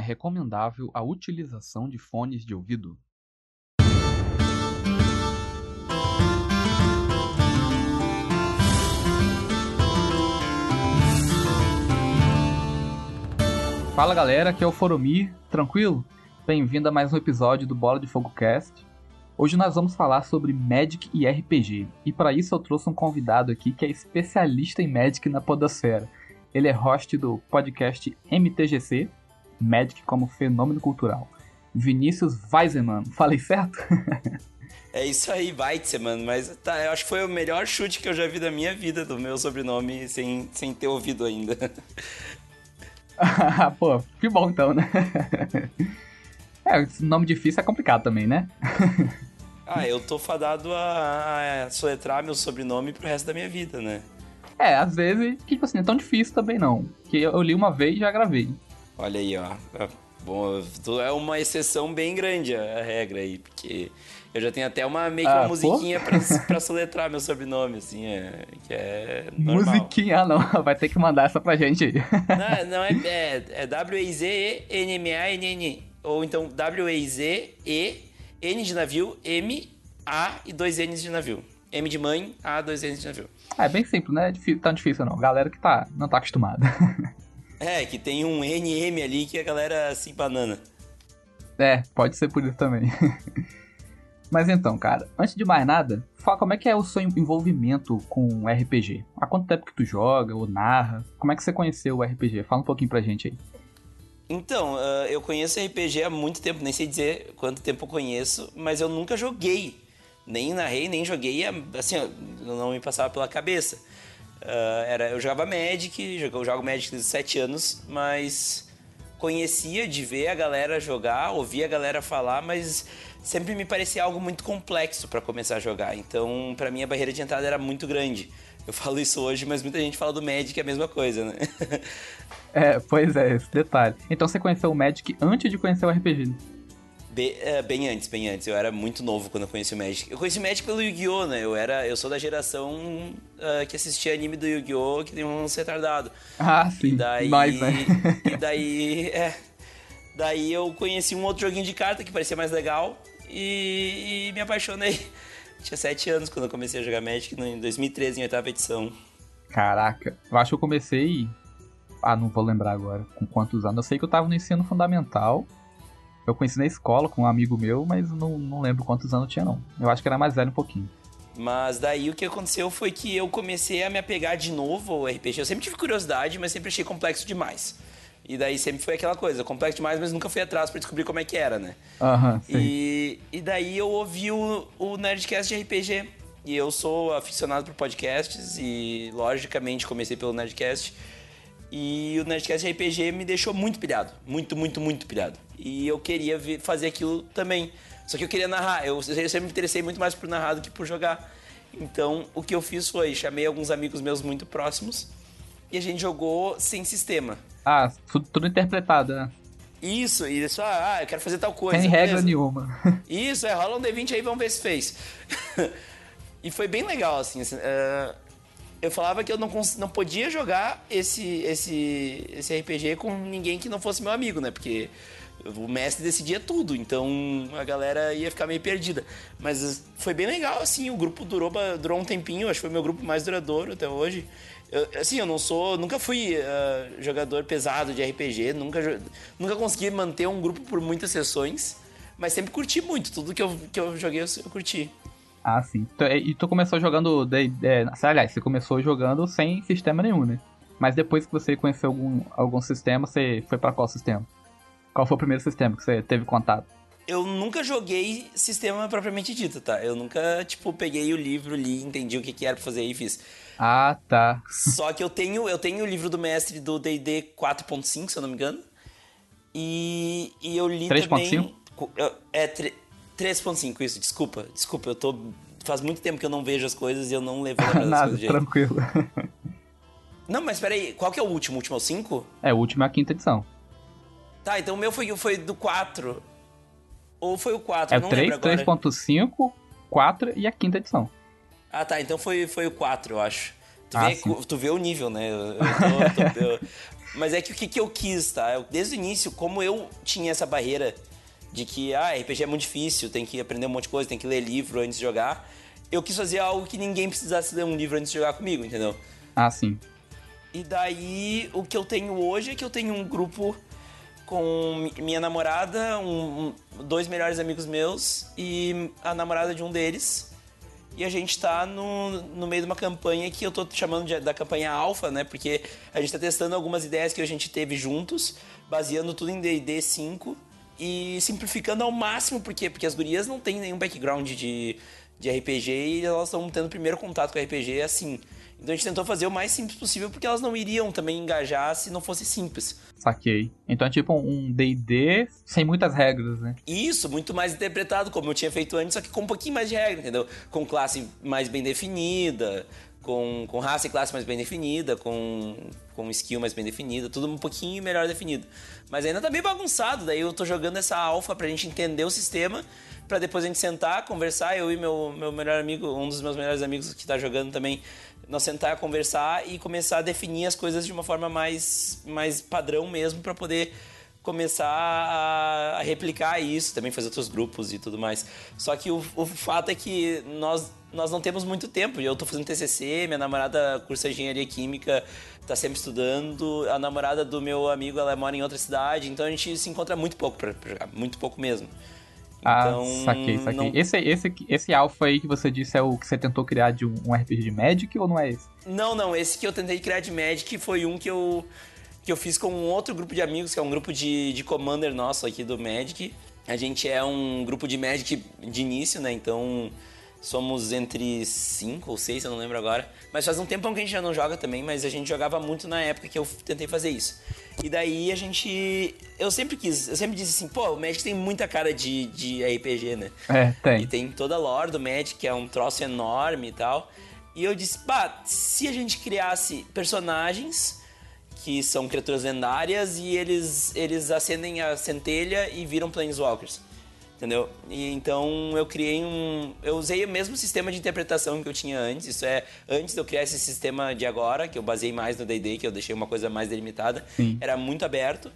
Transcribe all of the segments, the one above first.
é recomendável a utilização de fones de ouvido? Fala galera, aqui é o Foromir, tranquilo? Bem-vindo a mais um episódio do Bola de Fogo Cast. Hoje nós vamos falar sobre Magic e RPG. E para isso eu trouxe um convidado aqui que é especialista em Magic na podosfera. Ele é host do podcast MTGC, Magic como fenômeno cultural. Vinícius Weiseman, falei certo? É isso aí, Weitzman, mas tá, eu acho que foi o melhor chute que eu já vi da minha vida, do meu sobrenome, sem, sem ter ouvido ainda. Pô, que bom então, né? É, nome difícil é complicado também, né? Ah, eu tô fadado a, a soletrar meu sobrenome pro resto da minha vida, né? É, às vezes, tipo assim, é tão difícil também não. Que eu li uma vez e já gravei. Olha aí, ó. É, bom, é uma exceção bem grande a regra aí, porque eu já tenho até uma meio que uma ah, musiquinha pra, pra soletrar meu sobrenome, assim, é, que é normal. Musiquinha, não, vai ter que mandar essa pra gente aí. Não, não é, é, é W-E-Z-E-N-M-A-N-N, ou então W-E-Z-E N de navio, M, A e dois N's de navio. M de mãe, A, dois N's de navio. É bem simples, né? É difícil, tão difícil não. Galera que tá, não tá acostumada. é, que tem um NM ali que a galera assim banana. É, pode ser por isso também. Mas então, cara, antes de mais nada, fala como é que é o seu envolvimento com RPG. Há quanto tempo que tu joga ou narra? Como é que você conheceu o RPG? Fala um pouquinho pra gente aí. Então, uh, eu conheço RPG há muito tempo, nem sei dizer quanto tempo eu conheço, mas eu nunca joguei. Nem narrei, nem joguei, assim, não me passava pela cabeça. Uh, era, eu jogava Magic, eu jogo Magic desde 7 anos, mas conhecia de ver a galera jogar, ouvia a galera falar, mas sempre me parecia algo muito complexo para começar a jogar. Então, para mim, a barreira de entrada era muito grande. Eu falo isso hoje, mas muita gente fala do Magic é a mesma coisa, né? é, pois é, esse detalhe. Então você conheceu o Magic antes de conhecer o RPG? Bem, é, bem antes, bem antes. Eu era muito novo quando eu conheci o Magic. Eu conheci o Magic pelo Yu-Gi-Oh, né? Eu, era, eu sou da geração uh, que assistia anime do Yu-Gi-Oh, que tem um retardado. Ah, sim. E daí, Mais, né? E daí, é... Daí eu conheci um outro joguinho de carta que parecia mais legal e, e me apaixonei. Tinha 7 anos quando eu comecei a jogar Magic, em 2013, em oitava edição. Caraca, eu acho que eu comecei. Ah, não vou lembrar agora com quantos anos. Eu sei que eu tava no ensino fundamental. Eu conheci na escola com um amigo meu, mas não, não lembro quantos anos tinha, não. Eu acho que era mais velho um pouquinho. Mas daí o que aconteceu foi que eu comecei a me apegar de novo ao RPG. Eu sempre tive curiosidade, mas sempre achei complexo demais. E daí sempre foi aquela coisa, complexo demais, mas nunca fui atrás para descobrir como é que era, né? Aham, uhum, e, e daí eu ouvi o, o Nerdcast de RPG. E eu sou aficionado por podcasts e, logicamente, comecei pelo Nerdcast. E o Nerdcast de RPG me deixou muito pilhado. Muito, muito, muito pilhado. E eu queria ver, fazer aquilo também. Só que eu queria narrar. Eu, eu sempre me interessei muito mais por narrar do que por jogar. Então, o que eu fiz foi, chamei alguns amigos meus muito próximos e a gente jogou sem sistema. Ah, tudo, tudo interpretado, né? Isso, isso, ah, eu quero fazer tal coisa. Sem regra nenhuma. Isso, é, rola um D20 aí, vamos ver se fez. e foi bem legal, assim, assim uh, eu falava que eu não, não podia jogar esse, esse, esse RPG com ninguém que não fosse meu amigo, né? Porque o mestre decidia tudo, então a galera ia ficar meio perdida. Mas foi bem legal, assim, o grupo durou, durou um tempinho, acho que foi meu grupo mais duradouro até hoje. Eu, assim, eu não sou. Nunca fui uh, jogador pesado de RPG, nunca, nunca consegui manter um grupo por muitas sessões, mas sempre curti muito. Tudo que eu, que eu joguei eu, eu curti. Ah, sim. E tu começou jogando. De, é, aliás, você começou jogando sem sistema nenhum, né? Mas depois que você conheceu algum, algum sistema, você foi para qual sistema? Qual foi o primeiro sistema que você teve contato? Eu nunca joguei sistema propriamente dito, tá? Eu nunca, tipo, peguei o livro, li, entendi o que, que era pra fazer e fiz. Ah, tá. Só que eu tenho, eu tenho o livro do mestre do D&D 4.5, se eu não me engano. E, e eu li 3. também... 3.5? É, 3.5, isso, desculpa. Desculpa, eu tô... Faz muito tempo que eu não vejo as coisas e eu não levo Nada, tranquilo. Não, mas peraí, qual que é o último? O último é o 5? É, o último é a quinta edição. Tá, então o meu foi, foi do 4. Ou foi o 4? É o 3, 3.5, 4 e a quinta edição. Ah, tá. Então foi, foi o 4, eu acho. Tu, ah, vê, tu vê o nível, né? Eu, tô, tô, eu... Mas é que o que, que eu quis, tá? Eu, desde o início, como eu tinha essa barreira de que, ah, RPG é muito difícil, tem que aprender um monte de coisa, tem que ler livro antes de jogar, eu quis fazer algo que ninguém precisasse ler um livro antes de jogar comigo, entendeu? Ah, sim. E daí, o que eu tenho hoje é que eu tenho um grupo com minha namorada, um, dois melhores amigos meus e a namorada de um deles. E a gente tá no, no meio de uma campanha que eu tô chamando de, da campanha alfa, né? Porque a gente tá testando algumas ideias que a gente teve juntos, baseando tudo em D&D 5 e simplificando ao máximo, por quê? Porque as gurias não têm nenhum background de, de RPG e elas estão tendo primeiro contato com RPG assim. Então a gente tentou fazer o mais simples possível porque elas não iriam também engajar se não fosse simples. Saquei. Então é tipo um DD sem muitas regras, né? Isso, muito mais interpretado, como eu tinha feito antes, só que com um pouquinho mais de regra, entendeu? Com classe mais bem definida, com, com raça e classe mais bem definida, com, com skill mais bem definida, tudo um pouquinho melhor definido. Mas ainda tá bem bagunçado, daí eu tô jogando essa alfa pra gente entender o sistema para depois a gente sentar, conversar, eu e meu, meu melhor amigo, um dos meus melhores amigos que está jogando também, nós sentar, conversar e começar a definir as coisas de uma forma mais, mais padrão mesmo para poder começar a, replicar isso, também fazer outros grupos e tudo mais. Só que o, o fato é que nós, nós não temos muito tempo. Eu estou fazendo TCC, minha namorada cursa engenharia química, está sempre estudando. A namorada do meu amigo, ela mora em outra cidade, então a gente se encontra muito pouco para jogar, muito pouco mesmo. Ah, então, saquei, saquei. Não... Esse, esse, esse alfa aí que você disse é o que você tentou criar de um, um, RPG de Magic ou não é esse? Não, não. Esse que eu tentei criar de Magic foi um que eu, que eu fiz com um outro grupo de amigos, que é um grupo de, de Commander nosso aqui do Magic. A gente é um grupo de Magic de início, né? Então somos entre cinco ou seis, eu não lembro agora. Mas faz um tempão que a gente já não joga também, mas a gente jogava muito na época que eu tentei fazer isso. E daí a gente. Eu sempre quis, eu sempre disse assim, pô, o Magic tem muita cara de, de RPG, né? É, tem. E tem toda a lore do Magic, que é um troço enorme e tal. E eu disse, pá, se a gente criasse personagens que são criaturas lendárias e eles, eles acendem a centelha e viram Planeswalkers entendeu? E então eu criei um, eu usei o mesmo sistema de interpretação que eu tinha antes. Isso é antes de eu criar esse sistema de agora, que eu baseei mais no D&D, que eu deixei uma coisa mais delimitada. Sim. Era muito aberto.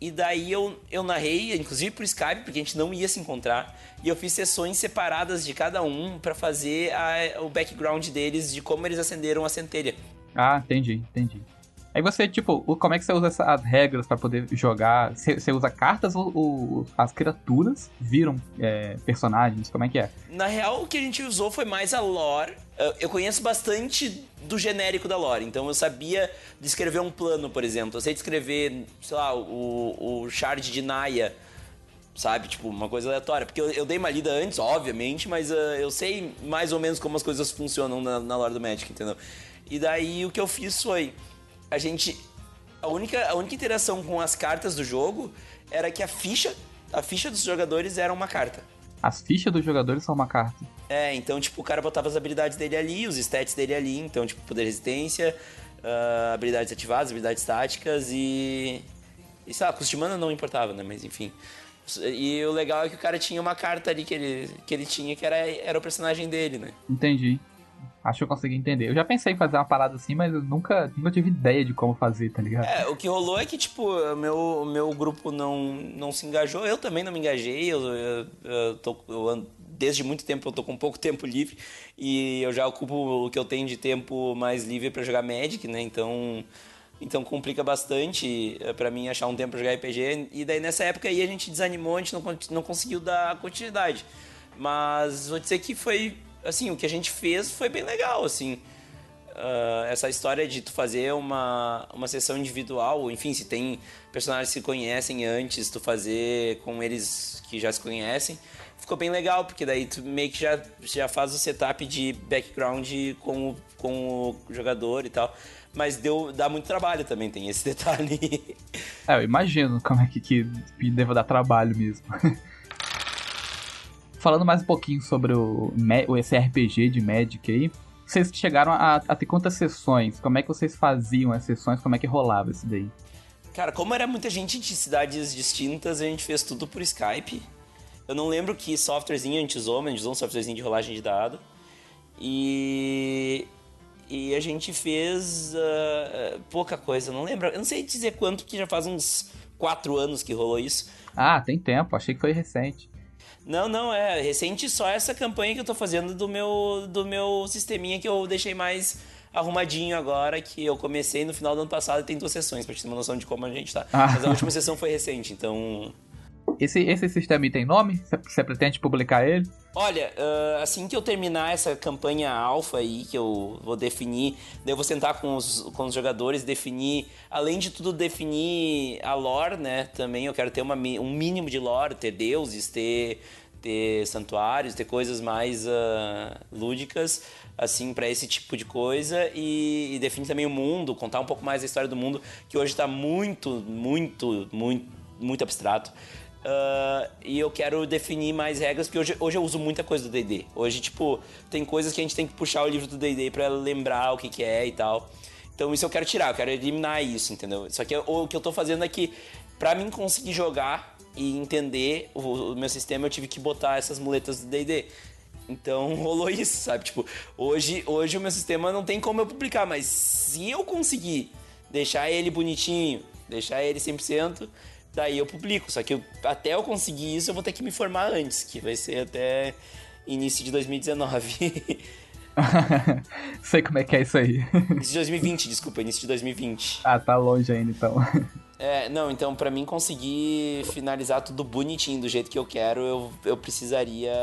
E daí eu, eu narrei, inclusive por Skype, porque a gente não ia se encontrar. E eu fiz sessões separadas de cada um para fazer a, o background deles, de como eles acenderam a centelha. Ah, entendi, entendi. Aí você, tipo, como é que você usa as regras para poder jogar? Você, você, usa cartas ou, ou as criaturas viram é, personagens? Como é que é? Na real, o que a gente usou foi mais a lore. Eu conheço bastante do genérico da lore, então eu sabia descrever um plano, por exemplo. Eu sei descrever, sei lá, o, o shard de Naya sabe? Tipo, uma coisa aleatória. Porque eu, eu dei uma lida antes, obviamente, mas uh, eu sei mais ou menos como as coisas funcionam na, na lore do Magic, entendeu? E daí o que eu fiz foi a gente. A única, a única interação com as cartas do jogo era que a ficha, a ficha dos jogadores era uma carta. As fichas dos jogadores são uma carta. É, então, tipo, o cara botava as habilidades dele ali, os stats dele ali, então, tipo, poder resistência, uh, habilidades ativadas, habilidades táticas e. E sei lá, costumando não importava, né? Mas enfim. E o legal é que o cara tinha uma carta ali que ele, que ele tinha, que era, era o personagem dele, né? Entendi. Acho que eu consegui entender. Eu já pensei em fazer uma parada assim, mas eu nunca, nunca tive ideia de como fazer, tá ligado? É, o que rolou é que, tipo, o meu, meu grupo não, não se engajou, eu também não me engajei, eu, eu, eu, tô, eu desde muito tempo eu tô com pouco tempo livre e eu já ocupo o que eu tenho de tempo mais livre para jogar Magic, né? Então, então complica bastante eh, para mim achar um tempo pra jogar RPG. E daí nessa época aí a gente desanimou, a gente não, não conseguiu dar continuidade. Mas vou dizer que foi assim, o que a gente fez foi bem legal, assim. Uh, essa história de tu fazer uma, uma sessão individual, enfim, se tem personagens que se conhecem antes, tu fazer com eles que já se conhecem, ficou bem legal, porque daí tu meio que já, já faz o setup de background com o, com o jogador e tal. Mas deu, dá muito trabalho também, tem esse detalhe. É, eu imagino como é que, que deva dar trabalho mesmo. falando mais um pouquinho sobre o, esse RPG de Magic aí, vocês chegaram a, a, ter quantas sessões? Como é que vocês faziam as sessões? Como é que rolava isso daí? Cara, como era muita gente de cidades distintas, a gente fez tudo por Skype. Eu não lembro que softwarezinho a gente usou, mas a gente usou um softwarezinho de rolagem de dado. E, e a gente fez uh, pouca coisa, não lembro. Eu não sei dizer quanto, que já faz uns quatro anos que rolou isso. Ah, tem tempo, achei que foi recente. Não, não, é recente só essa campanha que eu tô fazendo do meu, do meu sisteminha que eu deixei mais arrumadinho agora, que eu comecei no final do ano passado e tem duas sessões, pra te ter uma noção de como a gente tá. Ah. Mas a última sessão foi recente, então esse, esse sistema tem nome? Você pretende publicar ele? Olha, uh, assim que eu terminar essa campanha alfa aí, que eu vou definir, eu vou sentar com os, com os jogadores, definir, além de tudo, definir a lore, né? Também eu quero ter uma, um mínimo de lore, ter deuses, ter, ter santuários, ter coisas mais uh, lúdicas, assim, para esse tipo de coisa. E, e definir também o mundo, contar um pouco mais a história do mundo, que hoje está muito, muito, muito, muito abstrato. Uh, e eu quero definir mais regras, porque hoje, hoje eu uso muita coisa do D&D. Hoje, tipo, tem coisas que a gente tem que puxar o livro do D&D para lembrar o que, que é e tal. Então isso eu quero tirar, eu quero eliminar isso, entendeu? Só que o que eu tô fazendo é que, pra mim conseguir jogar e entender o, o meu sistema, eu tive que botar essas muletas do D&D. Então rolou isso, sabe? Tipo, hoje, hoje o meu sistema não tem como eu publicar, mas se eu conseguir deixar ele bonitinho, deixar ele 100%, daí eu publico. Só que eu, até eu conseguir isso, eu vou ter que me formar antes, que vai ser até início de 2019. Sei como é que é isso aí. Início de 2020, desculpa, início de 2020. Ah, tá longe ainda então. É, não, então para mim conseguir finalizar tudo bonitinho do jeito que eu quero, eu, eu precisaria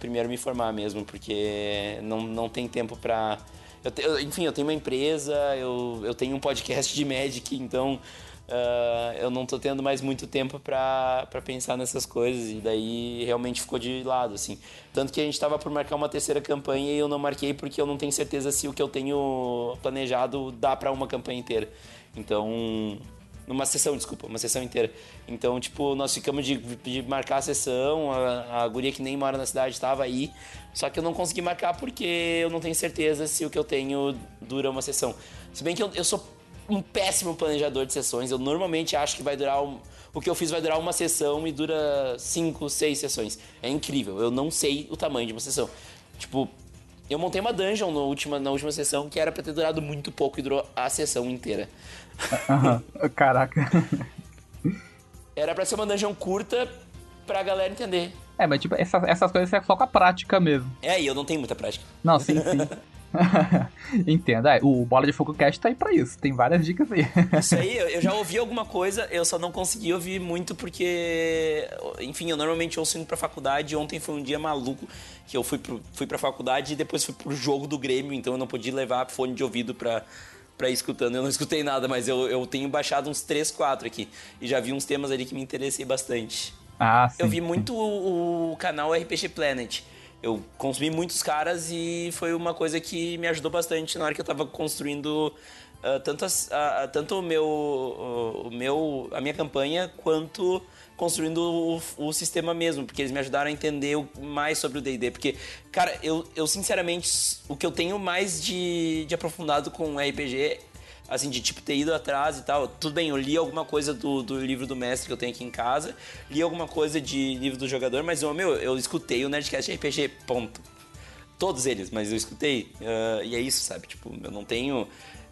primeiro me formar mesmo, porque não, não tem tempo pra. Eu, eu, enfim, eu tenho uma empresa, eu, eu tenho um podcast de Magic, então Uh, eu não tô tendo mais muito tempo para pensar nessas coisas e daí realmente ficou de lado, assim. Tanto que a gente tava por marcar uma terceira campanha e eu não marquei porque eu não tenho certeza se o que eu tenho planejado dá para uma campanha inteira. Então, numa sessão, desculpa, uma sessão inteira. Então, tipo, nós ficamos de, de marcar a sessão, a, a guria que nem mora na cidade estava aí, só que eu não consegui marcar porque eu não tenho certeza se o que eu tenho dura uma sessão. Se bem que eu, eu sou um péssimo planejador de sessões. Eu normalmente acho que vai durar. Um, o que eu fiz vai durar uma sessão e dura cinco, seis sessões. É incrível. Eu não sei o tamanho de uma sessão. Tipo, eu montei uma dungeon no última, na última sessão que era pra ter durado muito pouco e durou a sessão inteira. Caraca. Era pra ser uma dungeon curta pra galera entender. É, mas tipo, essas, essas coisas é só com a prática mesmo. É, e eu não tenho muita prática. Não, sim, sim. Entenda, é, o Bola de Fogo Cast tá aí pra isso, tem várias dicas aí. isso aí, eu já ouvi alguma coisa, eu só não consegui ouvir muito porque, enfim, eu normalmente ouço indo pra faculdade. Ontem foi um dia maluco que eu fui, pro, fui pra faculdade e depois fui pro jogo do Grêmio, então eu não podia levar fone de ouvido pra, pra ir escutando. Eu não escutei nada, mas eu, eu tenho baixado uns 3, 4 aqui e já vi uns temas ali que me interessei bastante. Ah, sim. Eu vi muito o, o canal RPG Planet eu consumi muitos caras e foi uma coisa que me ajudou bastante na hora que eu tava construindo uh, tanto, as, uh, tanto o meu, uh, o meu, a minha campanha quanto construindo o, o, sistema mesmo, porque eles me ajudaram a entender mais sobre o D&D, porque, cara, eu, eu sinceramente, o que eu tenho mais de, de aprofundado com RPG assim, de tipo ter ido atrás e tal. Tudo bem, eu li alguma coisa do, do livro do mestre que eu tenho aqui em casa, li alguma coisa de livro do jogador, mas, eu, meu, eu escutei o Nerdcast RPG, ponto. Todos eles, mas eu escutei. Uh, e é isso, sabe? Tipo, eu não tenho.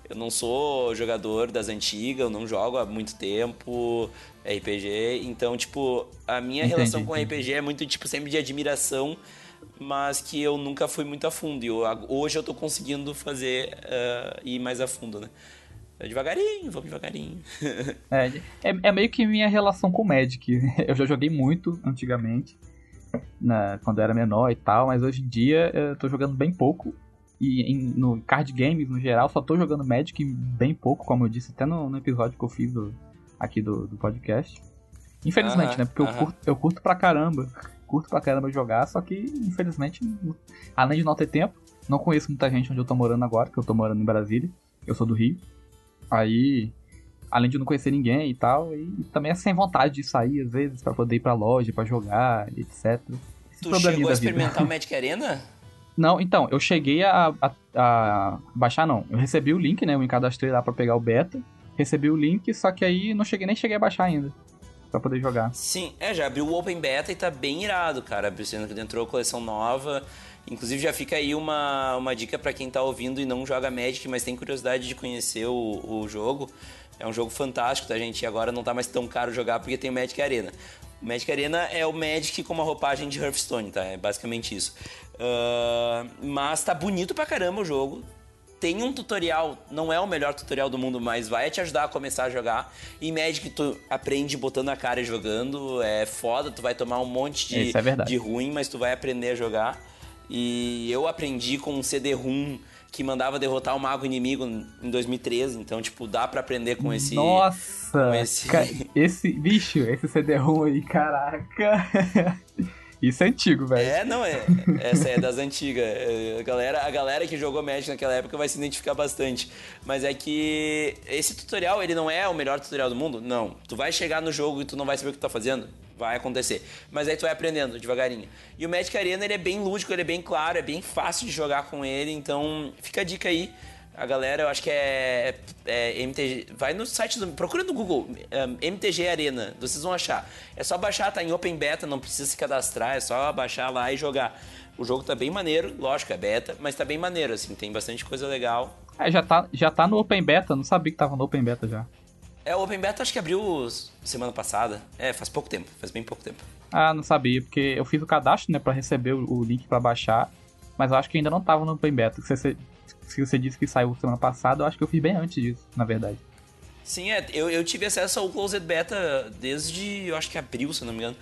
Eu não sou jogador das antigas, eu não jogo há muito tempo RPG. Então, tipo, a minha entendi, relação com entendi. RPG é muito, tipo, sempre de admiração, mas que eu nunca fui muito a fundo. E eu, hoje eu tô conseguindo fazer uh, ir mais a fundo, né? É devagarinho, vamos devagarinho. é, é, é, meio que minha relação com o Magic. Eu já joguei muito antigamente, na, quando eu era menor e tal, mas hoje em dia eu tô jogando bem pouco. E em, no card games, no geral, só tô jogando Magic bem pouco, como eu disse até no, no episódio que eu fiz do, aqui do, do podcast. Infelizmente, -huh, né? Porque eu, curto, eu curto pra caramba. Curto pra caramba jogar, só que, infelizmente, além de não ter tempo, não conheço muita gente onde eu tô morando agora, que eu tô morando em Brasília. Eu sou do Rio. Aí, além de não conhecer ninguém e tal, e, também é sem vontade de sair, às vezes, para poder ir pra loja, para jogar, etc. Esse tu chegou a experimentar o Magic Arena? Não, então, eu cheguei a, a, a, baixar, não. Eu recebi o link, né? Eu me cadastrei lá pra pegar o beta. Recebi o link, só que aí não cheguei nem cheguei a baixar ainda. pra poder jogar. Sim, é, já abriu o Open Beta e tá bem irado, cara. Sendo que entrou a coleção nova. Inclusive já fica aí uma, uma dica para quem tá ouvindo e não joga Magic, mas tem curiosidade de conhecer o, o jogo. É um jogo fantástico, tá, gente? E agora não tá mais tão caro jogar porque tem o Magic Arena. O Magic Arena é o Magic com uma roupagem de Hearthstone, tá? É basicamente isso. Uh, mas tá bonito pra caramba o jogo. Tem um tutorial, não é o melhor tutorial do mundo, mas vai te ajudar a começar a jogar. E Magic tu aprende botando a cara e jogando. É foda, tu vai tomar um monte de, é de ruim, mas tu vai aprender a jogar. E eu aprendi com um CD-ROM que mandava derrotar o mago inimigo em 2013. Então, tipo, dá para aprender com esse. Nossa! Com esse... esse bicho, esse CD-ROM aí, caraca! Isso é antigo, velho. É, não, é. Essa é das antigas. A galera, a galera que jogou Magic naquela época vai se identificar bastante. Mas é que esse tutorial, ele não é o melhor tutorial do mundo? Não. Tu vai chegar no jogo e tu não vai saber o que tu tá fazendo? Vai acontecer. Mas aí tu vai aprendendo devagarinho. E o Magic Arena, ele é bem lúdico, ele é bem claro, é bem fácil de jogar com ele. Então, fica a dica aí. A galera, eu acho que é, é MTG. Vai no site do. Procura no Google um, MTG Arena, vocês vão achar. É só baixar, tá em Open Beta, não precisa se cadastrar, é só baixar lá e jogar. O jogo tá bem maneiro, lógico, é beta, mas tá bem maneiro, assim, tem bastante coisa legal. É, já tá, já tá no Open Beta, não sabia que tava no Open Beta já. É, o Open Beta acho que abriu semana passada. É, faz pouco tempo, faz bem pouco tempo. Ah, não sabia, porque eu fiz o cadastro, né, pra receber o, link para baixar, mas eu acho que ainda não tava no Open Beta. Você, se você disse que saiu semana passada, eu acho que eu fiz bem antes disso, na verdade. Sim, é, eu, eu tive acesso ao Closed Beta desde, eu acho que abril, se não me engano.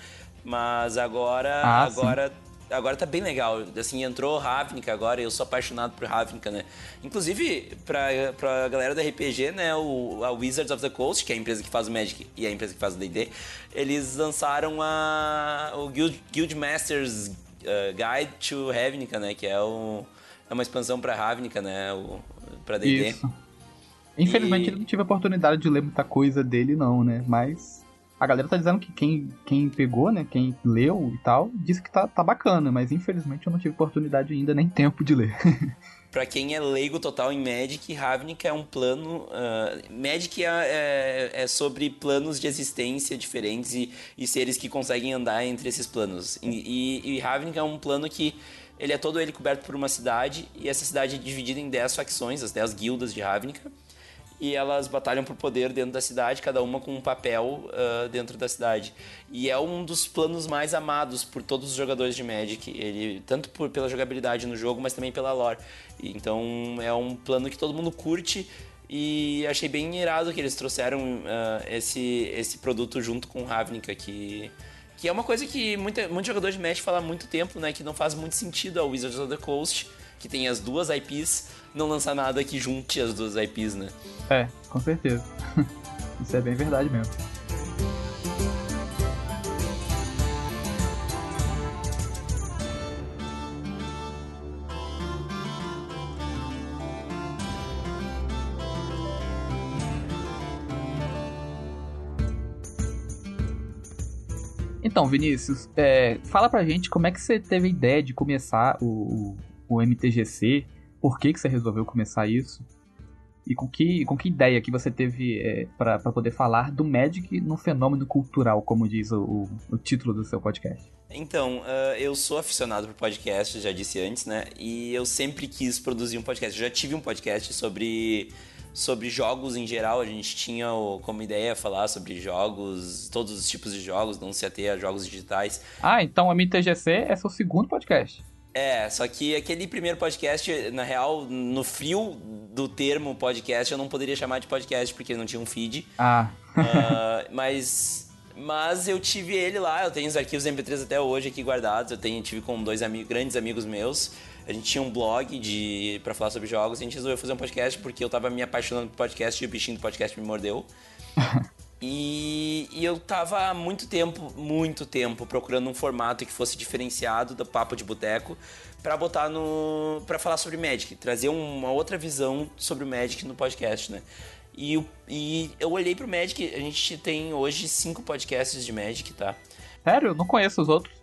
Mas agora, ah, agora, agora tá bem legal. Assim, entrou Ravnica agora, eu sou apaixonado por Ravnica, né? Inclusive, pra, pra galera da RPG, né, o, a Wizards of the Coast, que é a empresa que faz o Magic e a empresa que faz o D&D, eles lançaram a, o Guild, Guild Masters uh, Guide to Ravnica, né, que é o é uma expansão para Ravnica, né? O, pra D&D. Infelizmente e... eu não tive a oportunidade de ler muita coisa dele não, né? Mas a galera tá dizendo que quem, quem pegou, né? Quem leu e tal, disse que tá, tá bacana, mas infelizmente eu não tive oportunidade ainda, nem tempo de ler. para quem é leigo total em Magic, Ravnica é um plano. Uh, Magic é, é, é, sobre planos de existência diferentes e, e, seres que conseguem andar entre esses planos. E, e, e Ravnica é um plano que ele é todo ele coberto por uma cidade, e essa cidade é dividida em 10 facções, as 10 guildas de Ravnica. E elas batalham por poder dentro da cidade, cada uma com um papel uh, dentro da cidade. E é um dos planos mais amados por todos os jogadores de Magic. Ele, tanto por, pela jogabilidade no jogo, mas também pela lore. Então é um plano que todo mundo curte. E achei bem irado que eles trouxeram uh, esse, esse produto junto com Ravnica, que que é uma coisa que muita, muitos jogadores de Magic falam há muito tempo, né? Que não faz muito sentido a Wizards of the Coast, que tem as duas IPs, não lançar nada que junte as duas IPs, né? É, com certeza. Isso é bem verdade mesmo. Então, Vinícius, é, fala pra gente como é que você teve a ideia de começar o, o, o MTGC, por que, que você resolveu começar isso? E com que, com que ideia que você teve é, para poder falar do Magic no fenômeno cultural, como diz o, o título do seu podcast? Então, uh, eu sou aficionado por podcast, já disse antes, né? E eu sempre quis produzir um podcast. Eu já tive um podcast sobre sobre jogos em geral. A gente tinha como ideia falar sobre jogos, todos os tipos de jogos, não se ater a jogos digitais. Ah, então o MTGC é seu segundo podcast. É, só que aquele primeiro podcast, na real, no frio do termo podcast, eu não poderia chamar de podcast porque não tinha um feed. Ah. uh, mas mas eu tive ele lá, eu tenho os arquivos MP3 até hoje aqui guardados. Eu tenho, tive com dois amigos, grandes amigos meus. A gente tinha um blog de para falar sobre jogos. A gente resolveu fazer um podcast porque eu tava me apaixonando por podcast e o bichinho do podcast me mordeu. e, e, eu tava há muito tempo, muito tempo, procurando um formato que fosse diferenciado do papo de boteco para botar no. para falar sobre Magic, trazer uma outra visão sobre o Magic no podcast, né? E, e eu olhei pro Magic, a gente tem hoje cinco podcasts de Magic, tá? Sério? Não conheço os outros.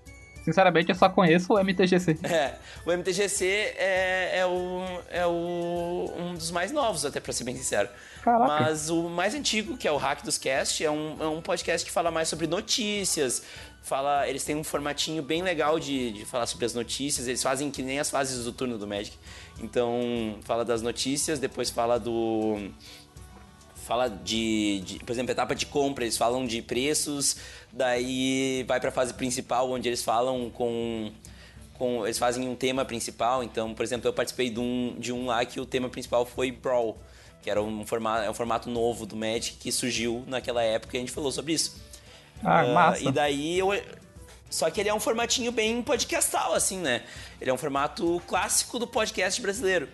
Sinceramente, eu só conheço o MTGC. É, o MTGC é, é, o, é o, um dos mais novos, até pra ser bem sincero. Caraca. Mas o mais antigo, que é o Hack dos Cast, é um, é um podcast que fala mais sobre notícias. Fala, eles têm um formatinho bem legal de, de falar sobre as notícias. Eles fazem que nem as fases do turno do Magic. Então, fala das notícias, depois fala do fala de, de, por exemplo, etapa de compra, eles falam de preços, daí vai para a fase principal, onde eles falam com, com. Eles fazem um tema principal. Então, por exemplo, eu participei de um, de um lá que o tema principal foi Brawl, que era um formato, é um formato novo do Magic que surgiu naquela época e a gente falou sobre isso. Ah, uh, massa. E daí eu. Só que ele é um formatinho bem podcastal, assim, né? Ele é um formato clássico do podcast brasileiro.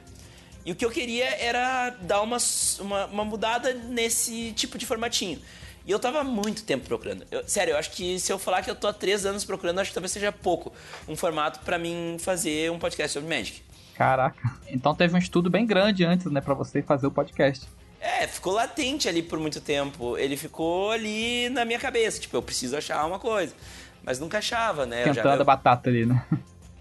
E o que eu queria era dar uma, uma, uma mudada nesse tipo de formatinho. E eu tava muito tempo procurando. Eu, sério, eu acho que se eu falar que eu tô há três anos procurando, acho que talvez seja pouco. Um formato para mim fazer um podcast sobre Magic. Caraca. Então teve um estudo bem grande antes, né, para você fazer o podcast. É, ficou latente ali por muito tempo. Ele ficou ali na minha cabeça. Tipo, eu preciso achar uma coisa. Mas nunca achava, né? Tentando já... a batata ali, né?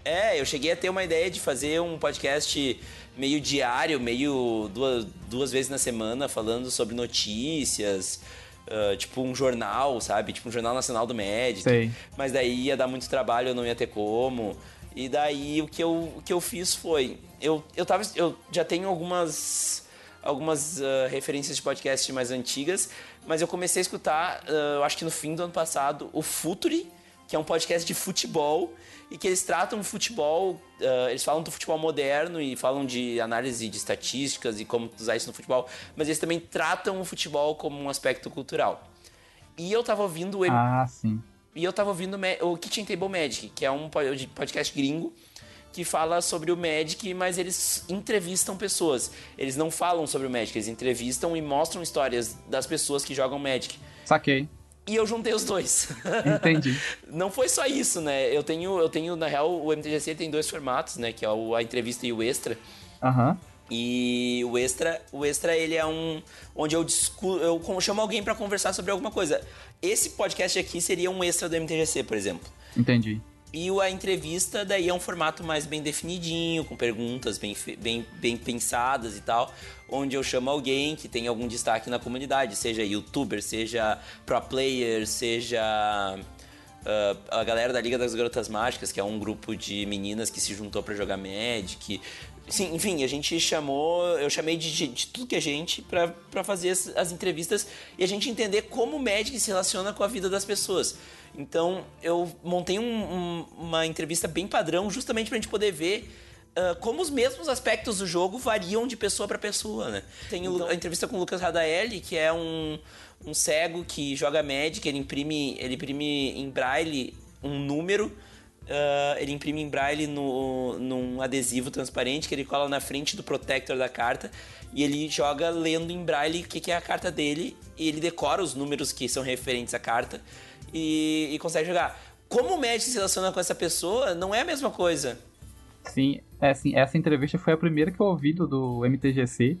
É, eu cheguei a ter uma ideia de fazer um podcast meio diário, meio duas, duas vezes na semana, falando sobre notícias, uh, tipo um jornal, sabe? Tipo um jornal nacional do Magic. Sei. Mas daí ia dar muito trabalho, eu não ia ter como. E daí o que eu, o que eu fiz foi. Eu, eu, tava, eu já tenho algumas, algumas uh, referências de podcast mais antigas, mas eu comecei a escutar, uh, eu acho que no fim do ano passado, o Futuri, que é um podcast de futebol e que eles tratam futebol, uh, eles falam do futebol moderno e falam de análise de estatísticas e como usar isso no futebol, mas eles também tratam o futebol como um aspecto cultural. E eu tava ouvindo o Ah, sim. E eu tava ouvindo o Kitchen Table Magic, que é um podcast gringo que fala sobre o Magic, mas eles entrevistam pessoas. Eles não falam sobre o Magic, eles entrevistam e mostram histórias das pessoas que jogam Magic. Saquei. E eu juntei os dois. Entendi. Não foi só isso, né? Eu tenho, eu tenho, na real, o MTGC tem dois formatos, né? Que é a entrevista e o extra. Aham. Uhum. E o extra, o extra ele é um onde eu discuto, eu chamo alguém para conversar sobre alguma coisa. Esse podcast aqui seria um extra do MTGC, por exemplo. Entendi. E a entrevista daí é um formato mais bem definidinho, com perguntas bem, bem, bem pensadas e tal, onde eu chamo alguém que tem algum destaque na comunidade, seja youtuber, seja pro player, seja uh, a galera da Liga das Garotas Mágicas, que é um grupo de meninas que se juntou para jogar Magic. Sim, enfim, a gente chamou, eu chamei de, de tudo que a gente para fazer as, as entrevistas e a gente entender como o Magic se relaciona com a vida das pessoas. Então eu montei um, um, uma entrevista bem padrão, justamente pra gente poder ver uh, como os mesmos aspectos do jogo variam de pessoa para pessoa, né? Tem então... a entrevista com o Lucas Radaelli, que é um, um cego que joga Magic, ele imprime, ele imprime em braille um número. Uh, ele imprime em braille no, num adesivo transparente que ele cola na frente do protector da carta e ele joga lendo em braille o que, que é a carta dele e ele decora os números que são referentes à carta e, e consegue jogar. Como o Magic se relaciona com essa pessoa não é a mesma coisa. Sim, é assim, essa entrevista foi a primeira que eu ouvi do, do MTGC.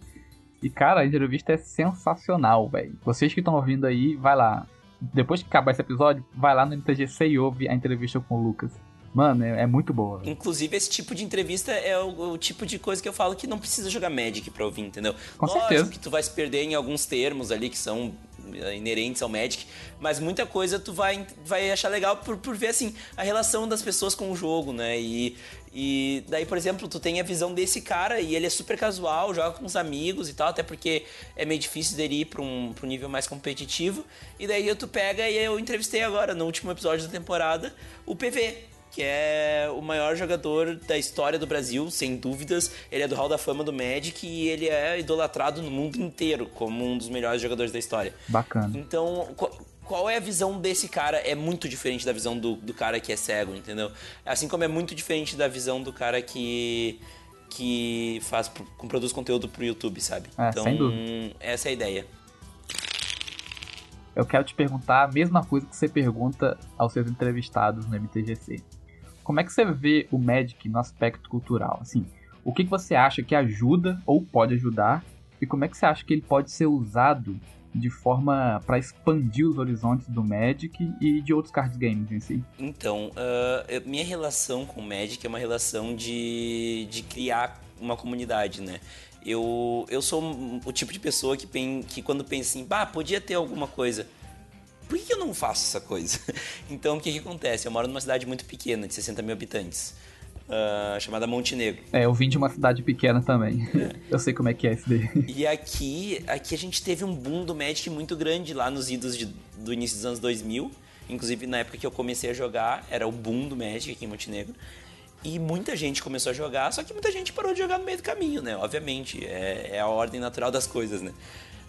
E, cara, a entrevista é sensacional, velho. Vocês que estão ouvindo aí, vai lá. Depois que acabar esse episódio, vai lá no MTGC e ouve a entrevista com o Lucas. Mano, é, é muito boa. Véio. Inclusive, esse tipo de entrevista é o, o, tipo de coisa que eu falo que não precisa jogar Magic pra ouvir, entendeu? Com Lógico certeza. que tu vai se perder em alguns termos ali que são eh, inerentes ao Magic, mas muita coisa tu vai, vai achar legal por, por ver, assim, a relação das pessoas com o jogo, né? E, e daí, por exemplo, tu tem a visão desse cara e ele é super casual, joga com os amigos e tal, até porque é meio difícil dele ir pra um, pra um nível mais competitivo. E daí tu pega e eu entrevistei agora, no último episódio da temporada, o PV, que é o maior jogador da história do Brasil, sem dúvidas. Ele é do Hall da Fama do Magic e ele é idolatrado no mundo inteiro como um dos melhores jogadores da história. Bacana. Então, qual é a visão desse cara é muito diferente da visão do, do cara que é cego, entendeu? Assim como é muito diferente da visão do cara que que faz produz conteúdo pro YouTube, sabe? É, então, essa é a ideia. Eu quero te perguntar a mesma coisa que você pergunta aos seus entrevistados no MTGC. Como é que você vê o Magic no aspecto cultural? Assim, o que, que você acha que ajuda ou pode ajudar? E como é que você acha que ele pode ser usado de forma para expandir os horizontes do Magic e de outros card games em si? Então, uh, minha relação com o Magic é uma relação de, de criar uma comunidade, né? Eu, eu sou o tipo de pessoa que, pen, que quando pensa assim, bah, podia ter alguma coisa. Por que eu não faço essa coisa? Então, o que, que acontece? Eu moro numa cidade muito pequena, de 60 mil habitantes uh, chamada Montenegro. É, eu vim de uma cidade pequena também. É. eu sei como é que é esse daí. E aqui, aqui a gente teve um boom do Magic muito grande lá nos idos de, do início dos anos 2000. Inclusive, na época que eu comecei a jogar, era o boom do Magic aqui em Montenegro. E muita gente começou a jogar, só que muita gente parou de jogar no meio do caminho, né? Obviamente, é, é a ordem natural das coisas, né?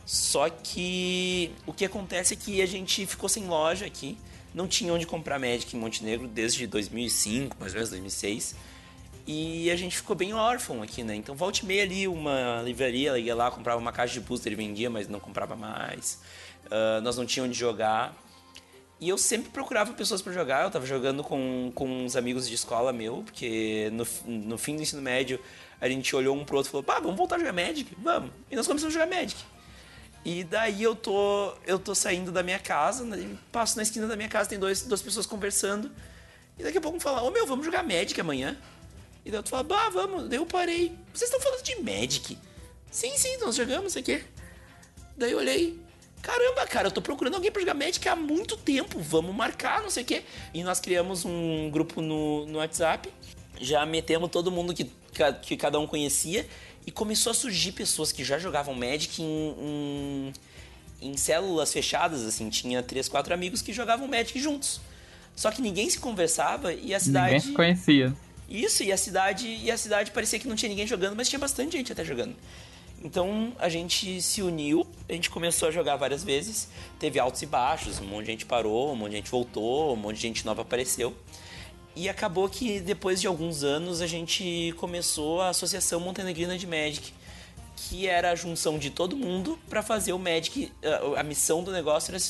Só que o que acontece é que a gente ficou sem loja aqui não tinha onde comprar Magic em Montenegro desde 2005, mais ou menos 2006. E a gente ficou bem órfão aqui, né? Então, volte e meia ali, uma livraria, ia lá, comprava uma caixa de booster e vendia, mas não comprava mais. Uh, nós não tínhamos onde jogar. E eu sempre procurava pessoas para jogar. Eu tava jogando com, com uns amigos de escola meu, porque no, no fim do ensino médio a gente olhou um pro outro e falou: pá, vamos voltar a jogar Magic? Vamos. E nós começamos a jogar Magic. E daí eu tô, eu tô saindo da minha casa, né, passo na esquina da minha casa, tem dois, duas pessoas conversando. E daqui a pouco um fala, ô meu, vamos jogar Magic amanhã? E daí eu falo, bah, vamos. Daí eu parei. Vocês estão falando de Magic? Sim, sim, nós jogamos, quê. Daí eu olhei, caramba, cara, eu tô procurando alguém pra jogar Magic há muito tempo, vamos marcar, não sei o quê. E nós criamos um grupo no, no WhatsApp, já metemos todo mundo que, que cada um conhecia e começou a surgir pessoas que já jogavam Magic em, em, em células fechadas, assim. Tinha três, quatro amigos que jogavam Magic juntos. Só que ninguém se conversava e a cidade. Ninguém se conhecia. Isso, e a cidade. E a cidade parecia que não tinha ninguém jogando, mas tinha bastante gente até jogando. Então a gente se uniu, a gente começou a jogar várias vezes, teve altos e baixos, um monte de gente parou, um monte de gente voltou, um monte de gente nova apareceu. E acabou que depois de alguns anos a gente começou a Associação Montenegrina de Magic, que era a junção de todo mundo para fazer o Magic. A, missão do negócio era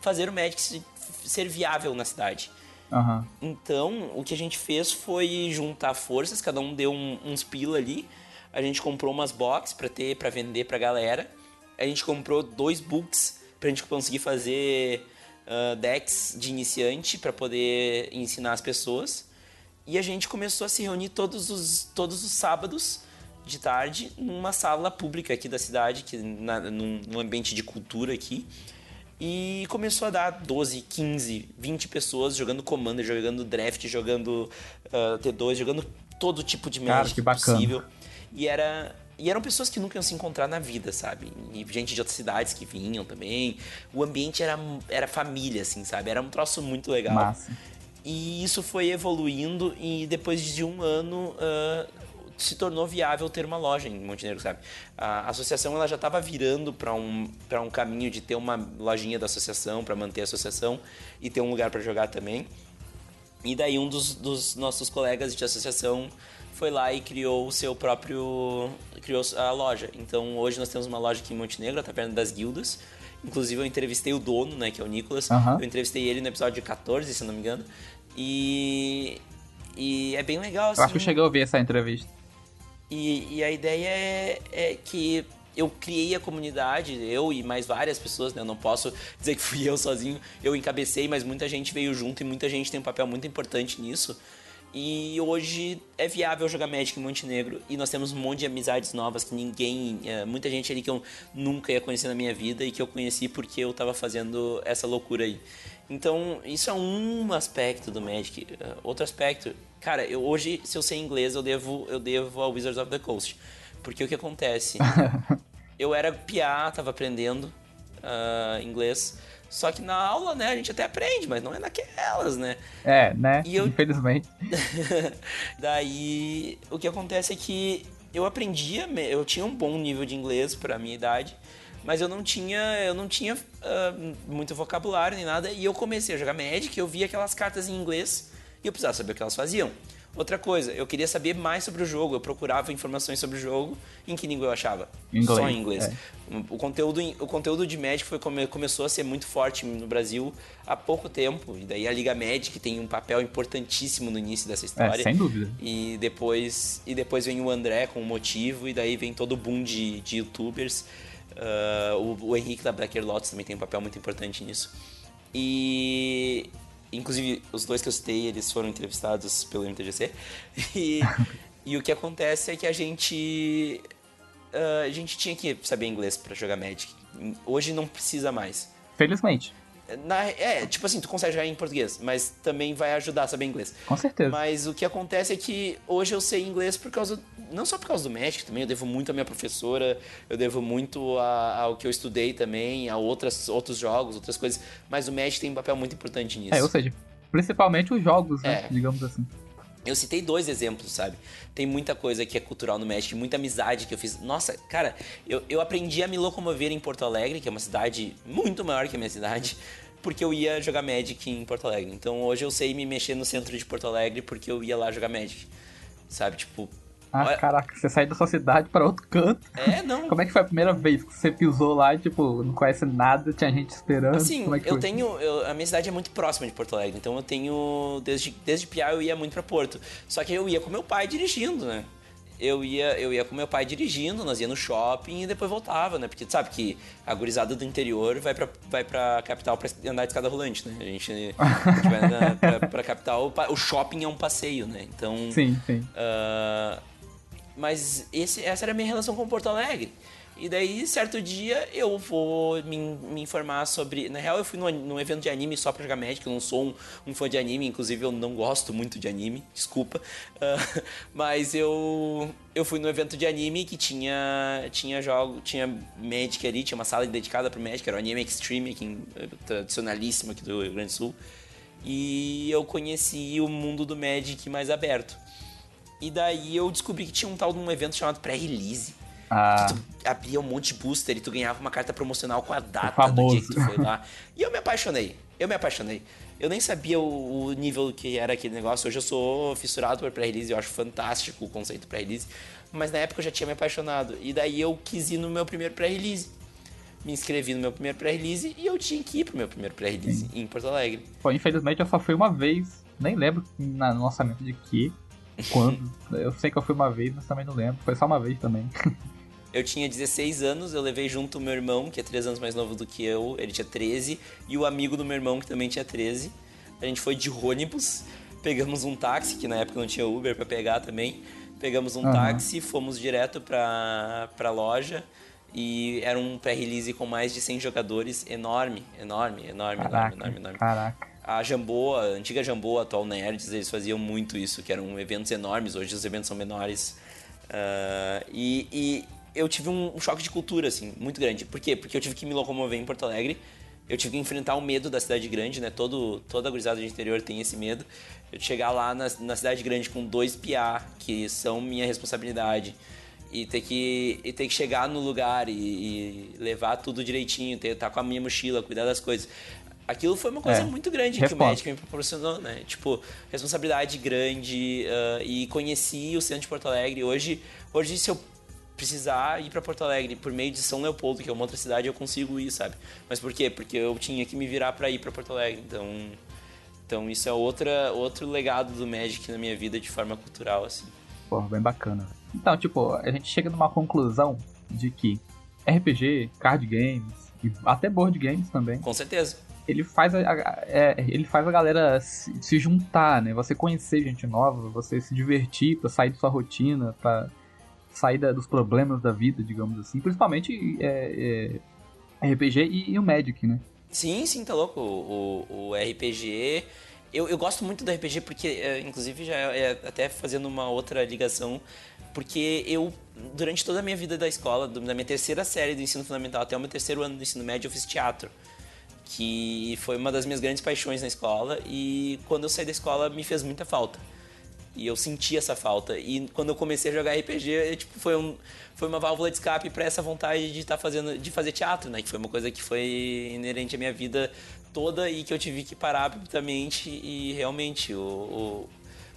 fazer o Magic ser viável na cidade. Uhum. Então, o que a gente fez foi juntar forças, cada um deu um, uns pila ali. A gente comprou umas boxes para ter, para vender pra galera. A gente comprou dois books pra gente conseguir fazer uh, decks de iniciante para poder ensinar as pessoas. E a gente começou a se reunir todos os, todos os sábados de tarde numa sala pública aqui da cidade, que na, num, num ambiente de cultura aqui. E começou a dar 12, 15, 20 pessoas jogando Commander, jogando Draft, jogando uh, T2, jogando todo tipo de Magic possível. E era e eram pessoas que nunca iam se encontrar na vida, sabe? E gente de outras cidades que vinham também. O ambiente era, era família, assim, sabe? Era um troço muito legal. Massa. E isso foi evoluindo e depois de um ano uh, se tornou viável ter uma loja em Montenegro, sabe? A associação ela já estava virando para um, um caminho de ter uma lojinha da associação para manter a associação e ter um lugar para jogar também. E daí um dos, dos nossos colegas de associação foi lá e criou o seu próprio. criou a loja. Então hoje nós temos uma loja aqui em Montenegro, a Taverna das Guildas. Inclusive eu entrevistei o dono, né, que é o Nicolas. Uhum. Eu entrevistei ele no episódio 14, se não me engano. E. E é bem legal, assim. Eu acho que eu cheguei a ouvir essa entrevista. E, e a ideia é, é que eu criei a comunidade, eu e mais várias pessoas, né? Eu não posso dizer que fui eu sozinho, eu encabecei, mas muita gente veio junto e muita gente tem um papel muito importante nisso. E hoje é viável jogar Magic em Montenegro e nós temos um monte de amizades novas que ninguém, é, muita gente ali que eu nunca ia conhecer na minha vida e que eu conheci porque eu tava fazendo essa loucura aí. Então, isso é um aspecto do Magic. Uh, outro aspecto, cara, eu, hoje, se eu sei inglês, eu devo, eu devo ao Wizards of the Coast. Porque o que acontece? eu era PA, tava aprendendo uh, inglês. Só que na aula, né, a gente até aprende, mas não é naquelas, né? É, né? Eu... Infelizmente. Daí, o que acontece é que eu aprendia, eu tinha um bom nível de inglês para minha idade, mas eu não tinha, eu não tinha uh, muito vocabulário nem nada, e eu comecei a jogar Magic, eu via aquelas cartas em inglês e eu precisava saber o que elas faziam. Outra coisa, eu queria saber mais sobre o jogo, eu procurava informações sobre o jogo. Em que língua eu achava? Inglês, Só em inglês. É. O, conteúdo, o conteúdo de Magic foi, come, começou a ser muito forte no Brasil há pouco tempo. E daí a Liga Magic tem um papel importantíssimo no início dessa história. É, sem dúvida. E depois, e depois vem o André com o motivo, e daí vem todo o boom de, de youtubers. Uh, o, o, Henrique da Blacker Lotus também tem um papel muito importante nisso. E. Inclusive, os dois que eu citei, eles foram entrevistados pelo MTGC. E, e o que acontece é que a gente. Uh, a gente tinha que saber inglês para jogar Magic. Hoje não precisa mais. Felizmente. Na, é, tipo assim, tu consegue jogar em português, mas também vai ajudar a saber inglês. Com certeza. Mas o que acontece é que hoje eu sei inglês por causa. Não só por causa do Magic também, eu devo muito à minha professora, eu devo muito a, ao que eu estudei também, a outras, outros jogos, outras coisas. Mas o Magic tem um papel muito importante nisso. É, ou seja, principalmente os jogos, né? É. Digamos assim. Eu citei dois exemplos, sabe? Tem muita coisa que é cultural no México, muita amizade que eu fiz. Nossa, cara, eu, eu aprendi a me locomover em Porto Alegre, que é uma cidade muito maior que a minha cidade, porque eu ia jogar Magic em Porto Alegre. Então hoje eu sei me mexer no centro de Porto Alegre porque eu ia lá jogar Magic. Sabe? Tipo, ah, Olha... caraca, você saiu da sua cidade para outro canto. É, não. Como é que foi a primeira vez que você pisou lá e, tipo, não conhece nada, tinha gente esperando? Assim, é eu tenho. Eu, a minha cidade é muito próxima de Porto Alegre, então eu tenho. Desde, desde Piá eu ia muito para Porto. Só que eu ia com meu pai dirigindo, né? eu ia, eu ia com meu pai dirigindo, nós ia no shopping e depois voltava, né? Porque tu sabe que a gurizada do interior vai pra, vai pra capital pra andar de escada rolante, né? A gente, a gente vai na, pra, pra capital, o shopping é um passeio, né? Então. Sim, sim. Uh, mas esse, essa era a minha relação com Porto Alegre. E daí, certo dia, eu vou me, me informar sobre. Na real, eu fui num, num evento de anime só pra jogar Magic. Eu não sou um, um, fã de anime, inclusive eu não gosto muito de anime, desculpa. Uh, mas eu eu fui num evento de anime que tinha tinha jogo, tinha Magic ali, tinha uma sala dedicada pro Magic, era o Anime Extreme, aqui, tradicionalíssimo aqui do Rio Grande do Sul. E eu conheci o mundo do Magic mais aberto. E daí eu descobri que tinha um tal de um evento chamado pré-release. Ah. Que tu abria um monte de booster e tu ganhava uma carta promocional com a data do dia que tu foi lá. E eu me apaixonei. Eu me apaixonei. Eu nem sabia o, o nível que era aquele negócio. Hoje eu sou fissurado por pré-release. Eu acho fantástico o conceito pré-release. Mas na época eu já tinha me apaixonado. E daí eu quis ir no meu primeiro pré-release. Me inscrevi no meu primeiro pré-release e eu tinha que ir pro meu primeiro pré-release em Porto Alegre. Pô, infelizmente eu só fui uma vez. Nem lembro no lançamento de que. Quando? eu sei que eu fui uma vez, mas também não lembro. Foi só uma vez também. eu tinha 16 anos, eu levei junto o meu irmão, que é 3 anos mais novo do que eu, ele tinha 13, e o amigo do meu irmão, que também tinha 13. A gente foi de ônibus, pegamos um táxi, que na época não tinha Uber para pegar também. Pegamos um uhum. táxi, fomos direto pra, pra loja. E era um pré-release com mais de 100 jogadores, enorme, enorme, enorme, caraca, enorme, enorme, Caraca a Jamboa, a antiga Jamboa, atual Nerds, eles faziam muito isso, que eram eventos enormes, hoje os eventos são menores. Uh, e, e, eu tive um, um, choque de cultura, assim, muito grande. Por quê? Porque eu tive que me locomover em Porto Alegre, eu tive que enfrentar o medo da cidade grande, né? Todo, toda a gurizada de interior tem esse medo. Eu chegar lá na, na cidade grande com dois PA, que são minha responsabilidade, e ter que, e ter que chegar no lugar e, e levar tudo direitinho, ter, estar tá com a minha mochila, cuidar das coisas. Aquilo foi uma coisa é. muito grande que o Magic me proporcionou, né? Tipo, responsabilidade grande uh, e conheci o centro de Porto Alegre. Hoje, hoje se eu precisar ir para Porto Alegre por meio de São Leopoldo, que é uma outra cidade, eu consigo ir, sabe? Mas por quê? Porque eu tinha que me virar para ir para Porto Alegre. Então, então isso é outra, outro legado do Magic na minha vida de forma cultural, assim. Pô, bem bacana. Então, tipo, a gente chega numa conclusão de que RPG, card games e até board games também. Com certeza ele faz a, a é, ele faz a galera se, se, juntar, né? Você conhecer gente nova, você se divertir para sair da sua rotina, para sair da, dos problemas da vida, digamos assim. Principalmente é, é, RPG e, e, o Magic, né? Sim, sim, tá louco. O, o, o RPG. Eu, eu gosto muito do RPG porque, é, inclusive, já é até fazendo uma outra ligação, porque eu, durante toda a minha vida da escola, da minha terceira série do ensino fundamental até o meu terceiro ano do ensino médio, eu fiz teatro que foi uma das minhas grandes paixões na escola e quando eu saí da escola me fez muita falta. E eu senti essa falta. E quando eu comecei a jogar RPG, eu, tipo, foi, um, foi uma válvula de escape para essa vontade de estar tá fazendo de fazer teatro, né? Que foi uma coisa que foi inerente à minha vida toda e que eu tive que parar abruptamente e realmente o, o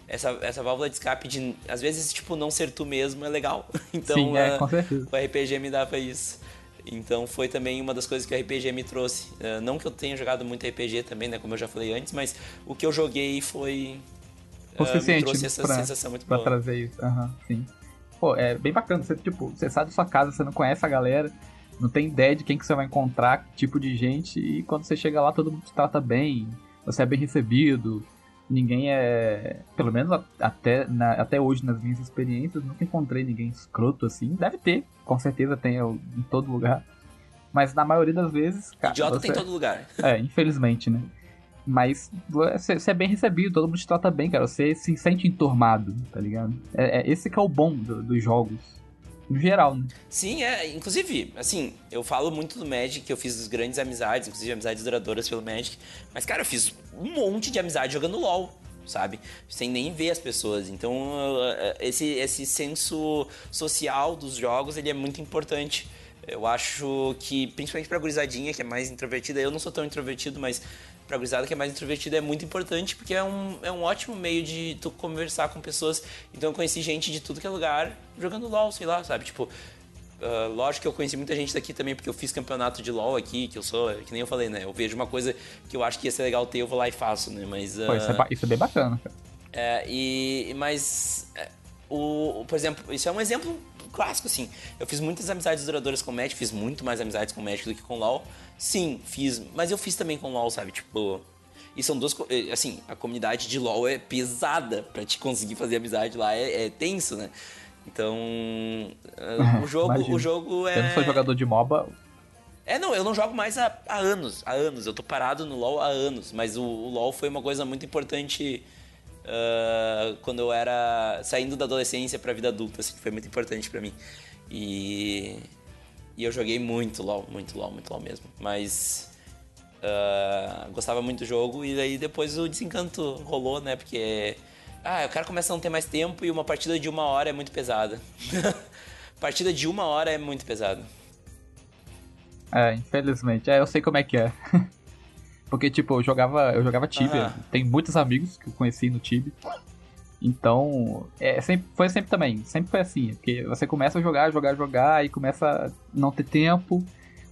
essa, essa válvula de escape de às vezes tipo não ser tu mesmo é legal. Então Sim, é, com certeza. o RPG me dava isso. Então foi também uma das coisas que o RPG me trouxe. Uh, não que eu tenha jogado muito RPG também, né, como eu já falei antes, mas o que eu joguei foi o suficiente uh, trouxe essa pra, sensação muito pra boa. trazer isso. Uhum, sim. Pô, é bem bacana. Você, tipo, você sai da sua casa, você não conhece a galera, não tem ideia de quem que você vai encontrar, que tipo de gente, e quando você chega lá todo mundo te trata bem, você é bem recebido, ninguém é. Pelo menos até, na, até hoje, nas minhas experiências, nunca encontrei ninguém escroto assim. Deve ter, com certeza tem em todo lugar. Mas na maioria das vezes. Cara, Idiota você... tem em todo lugar. É, infelizmente, né? Mas você é bem recebido, todo mundo te trata bem, cara. Você se sente enturmado, tá ligado? É, é esse que é o bom do, dos jogos. No geral, né? Sim, é. Inclusive, assim, eu falo muito do Magic, eu fiz grandes amizades, inclusive amizades duradouras pelo Magic. Mas, cara, eu fiz um monte de amizade jogando LOL sabe? Sem nem ver as pessoas. Então, esse, esse senso social dos jogos, ele é muito importante. Eu acho que, principalmente pra gurizadinha, que é mais introvertida, eu não sou tão introvertido, mas pra gurizada que é mais introvertida é muito importante, porque é um, é um ótimo meio de tu conversar com pessoas. Então eu conheci gente de tudo que é lugar jogando LOL, sei lá, sabe? Tipo, Uh, lógico que eu conheci muita gente daqui também, porque eu fiz campeonato de LoL aqui, que eu sou, que nem eu falei, né? Eu vejo uma coisa que eu acho que ia ser legal ter, eu vou lá e faço, né? Mas. Uh, Pô, isso, é, isso, é, bem bacana, cara. É, e. Mas. É, o, por exemplo, isso é um exemplo clássico, assim. Eu fiz muitas amizades duradouras com o Magic, fiz muito mais amizades com o Magic do que com o LoL. Sim, fiz, mas eu fiz também com o LoL, sabe? Tipo. E são duas. Eh, assim, a comunidade de LoL é pesada para te conseguir fazer amizade lá, é, é tenso, né? Então. Eh, o jogo, o jogo é. Eu não sou jogador de MOBA. É, não, eu não jogo mais há, há anos, há anos. Eu tô parado no LoL há anos, mas o, o LoL foi uma coisa muito importante uh, quando eu era saindo da adolescência pra vida adulta, assim, foi muito importante para mim. E, e eu joguei muito LoL, muito LoL, muito LoL mesmo. Mas uh, gostava muito do jogo e daí depois o desencanto rolou, né? Porque ah, o cara começa a não ter mais tempo e uma partida de uma hora é muito pesada. partida de uma hora é muito pesada. É, infelizmente. É, eu sei como é que é. Porque, tipo, eu jogava, eu jogava Tibia. Ah. Tem muitos amigos que eu conheci no Tibia. Então, é, sempre, foi sempre também. Sempre foi assim. Porque você começa a jogar, jogar, jogar e começa a não ter tempo.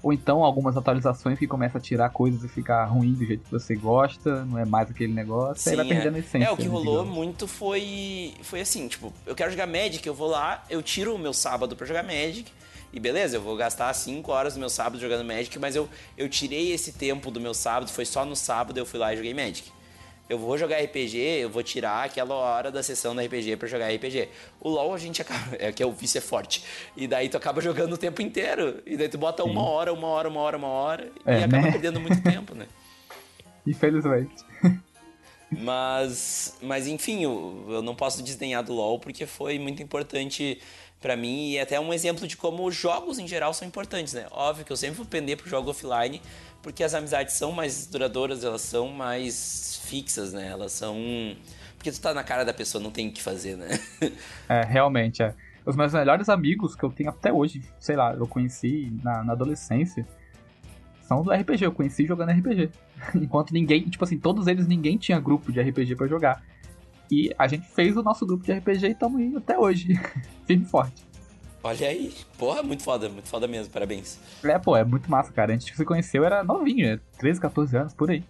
Ou então algumas atualizações que começa a tirar coisas e ficar ruim do jeito que você gosta, não é mais aquele negócio, Sim, aí vai perdendo é. a essência. É, o que rolou digamos. muito foi foi assim, tipo, eu quero jogar Magic, eu vou lá, eu tiro o meu sábado para jogar Magic, e beleza, eu vou gastar 5 horas do meu sábado jogando Magic, mas eu, eu tirei esse tempo do meu sábado, foi só no sábado eu fui lá e joguei Magic eu vou jogar RPG, eu vou tirar aquela hora da sessão do RPG para jogar RPG. O LoL a gente acaba, é que é o vício é forte. E daí tu acaba jogando o tempo inteiro. E daí tu bota Sim. uma hora, uma hora, uma hora, uma hora é, e acaba né? perdendo muito tempo, né? Infelizmente. Mas, mas enfim, eu, eu não posso desdenhar do LoL porque foi muito importante para mim e é até um exemplo de como os jogos em geral são importantes, né? Óbvio que eu sempre vou pender pro jogo offline, porque as amizades são mais duradouras, elas são mais fixas, né? Elas são. Porque tu tá na cara da pessoa, não tem o que fazer, né? é, realmente, é. Os meus melhores amigos que eu tenho até hoje, sei lá, eu conheci na, na adolescência, são do RPG. Eu conheci jogando RPG. Enquanto ninguém, tipo assim, todos eles, ninguém tinha grupo de RPG para jogar. E a gente fez o nosso grupo de RPG e estamos indo até hoje. Firme e forte. Olha aí. Porra, muito foda, muito foda mesmo, parabéns. É, pô, é muito massa, cara. A gente se conheceu, era novinho, 13, 14 anos, por aí.